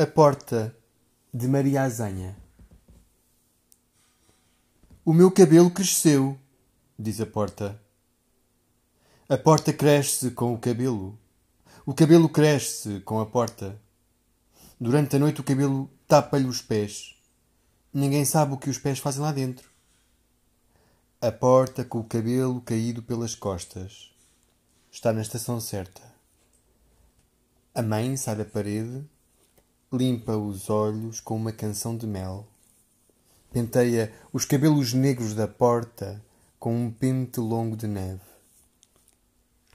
A Porta de Maria Azanha O meu cabelo cresceu, diz a porta. A porta cresce com o cabelo. O cabelo cresce com a porta. Durante a noite o cabelo tapa-lhe os pés. Ninguém sabe o que os pés fazem lá dentro. A porta com o cabelo caído pelas costas. Está na estação certa. A mãe sai da parede limpa os olhos com uma canção de mel. Penteia os cabelos negros da porta com um pente longo de neve.